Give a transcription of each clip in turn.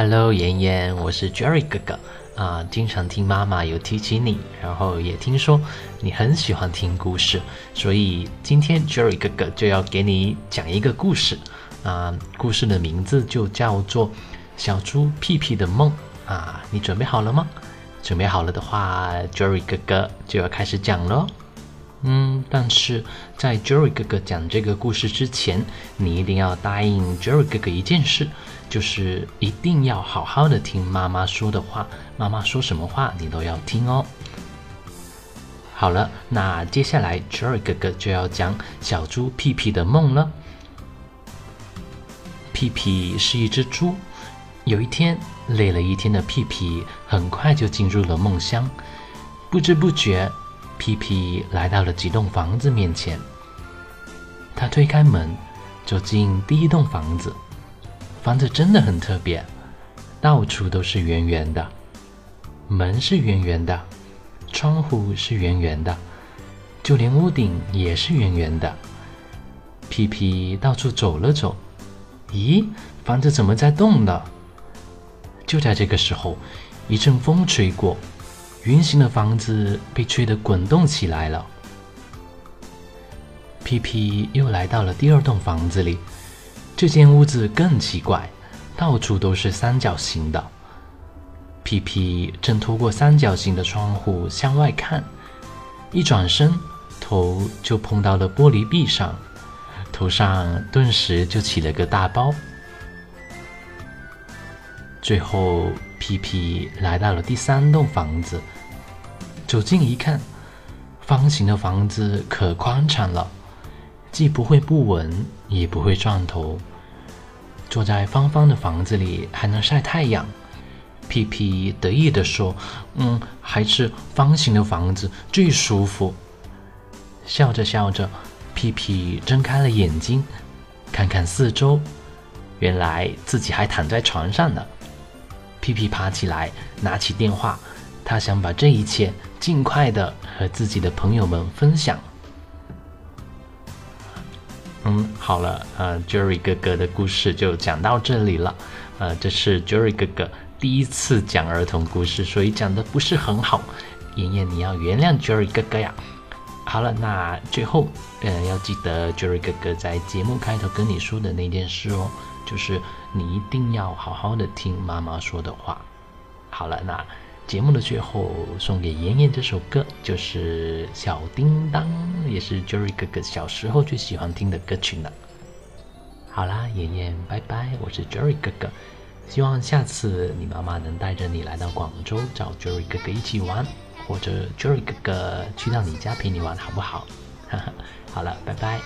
Hello，妍妍，我是 Jerry 哥哥啊。经常听妈妈有提起你，然后也听说你很喜欢听故事，所以今天 Jerry 哥哥就要给你讲一个故事啊。故事的名字就叫做《小猪屁屁的梦》啊。你准备好了吗？准备好了的话，Jerry 哥哥就要开始讲喽。嗯，但是在 Jerry 哥哥讲这个故事之前，你一定要答应 Jerry 哥哥一件事，就是一定要好好的听妈妈说的话，妈妈说什么话你都要听哦。好了，那接下来 Jerry 哥哥就要讲小猪屁屁的梦了。屁屁是一只猪，有一天累了一天的屁屁很快就进入了梦乡，不知不觉。屁屁来到了几栋房子面前，他推开门，走进第一栋房子。房子真的很特别，到处都是圆圆的，门是圆圆的，窗户是圆圆的，就连屋顶也是圆圆的。屁屁到处走了走，咦，房子怎么在动呢？就在这个时候，一阵风吹过。圆形的房子被吹得滚动起来了。皮皮又来到了第二栋房子里，这间屋子更奇怪，到处都是三角形的。皮皮正透过三角形的窗户向外看，一转身，头就碰到了玻璃壁上，头上顿时就起了个大包。最后。皮皮来到了第三栋房子，走近一看，方形的房子可宽敞了，既不会不稳，也不会撞头。坐在方方的房子里还能晒太阳，屁屁得意地说：“嗯，还是方形的房子最舒服。”笑着笑着，屁屁睁开了眼睛，看看四周，原来自己还躺在床上呢。屁屁爬起来，拿起电话，他想把这一切尽快的和自己的朋友们分享。嗯，好了，呃，Jerry 哥哥的故事就讲到这里了。呃，这是 Jerry 哥哥第一次讲儿童故事，所以讲的不是很好。妍妍，你要原谅 Jerry 哥哥呀。好了，那最后，呃，要记得 Jerry 哥哥在节目开头跟你说的那件事哦。就是你一定要好好的听妈妈说的话。好了，那节目的最后送给妍妍这首歌，就是《小叮当》，也是 Jerry 哥哥小时候最喜欢听的歌曲呢。好啦，妍妍，拜拜，我是 Jerry 哥哥，希望下次你妈妈能带着你来到广州找 Jerry 哥哥一起玩，或者 Jerry 哥哥去到你家陪你玩，好不好？哈哈，好了，拜拜。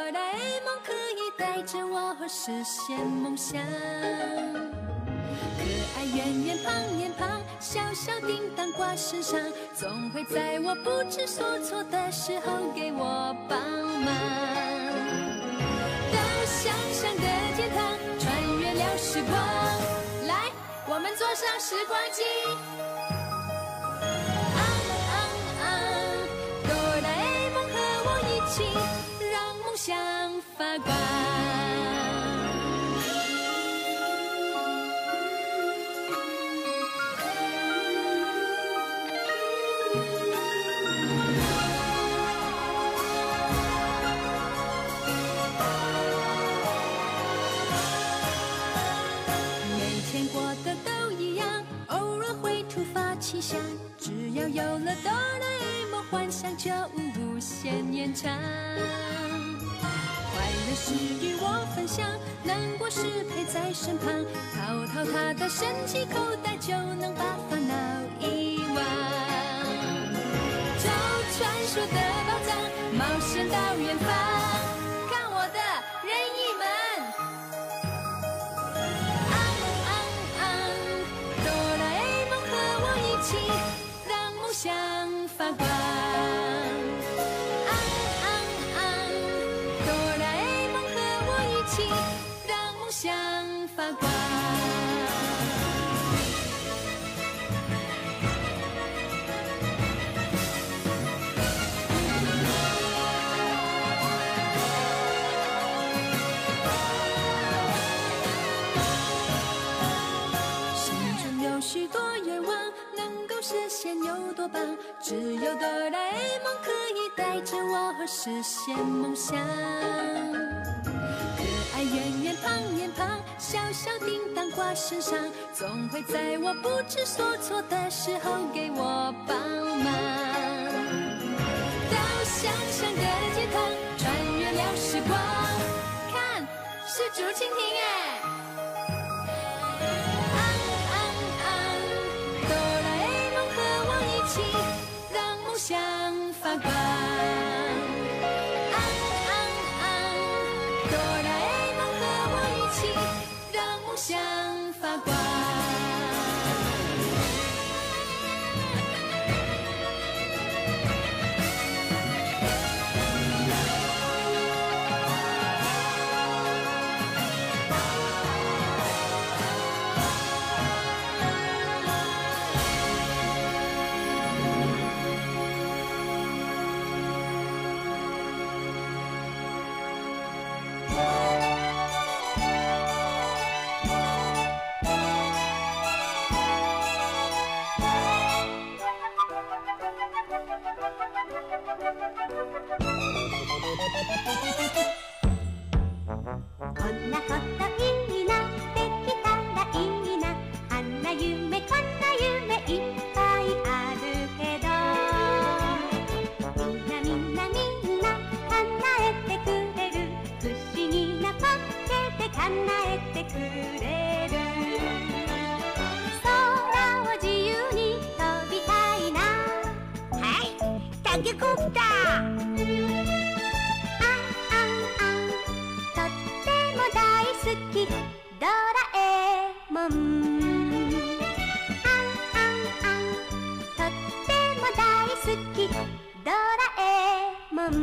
哆啦 A 梦可以带着我实现梦想。可爱圆圆胖脸庞，小小叮当挂身上，总会在我不知所措的时候给我帮忙。到想象的天堂，穿越了时光，来，我们坐上时光机。发光。每天过得都一样，偶尔会突发奇想，只要有了哆啦 A 梦，幻想就。无限延长，是陪在身旁，掏掏他的神奇口袋，就能把烦恼遗忘。找传说的宝藏，冒险到远方，只有哆啦 A 梦可以带着我实现梦想。可爱圆圆胖脸庞，小小叮当挂身上，总会在我不知所措的时候给我帮忙。到想象的天堂，穿越了时光，看，是竹蜻蜓哎。アンアンアンとってもだいすきドラえもん。アンアンアンとってもだいすきドラえもん。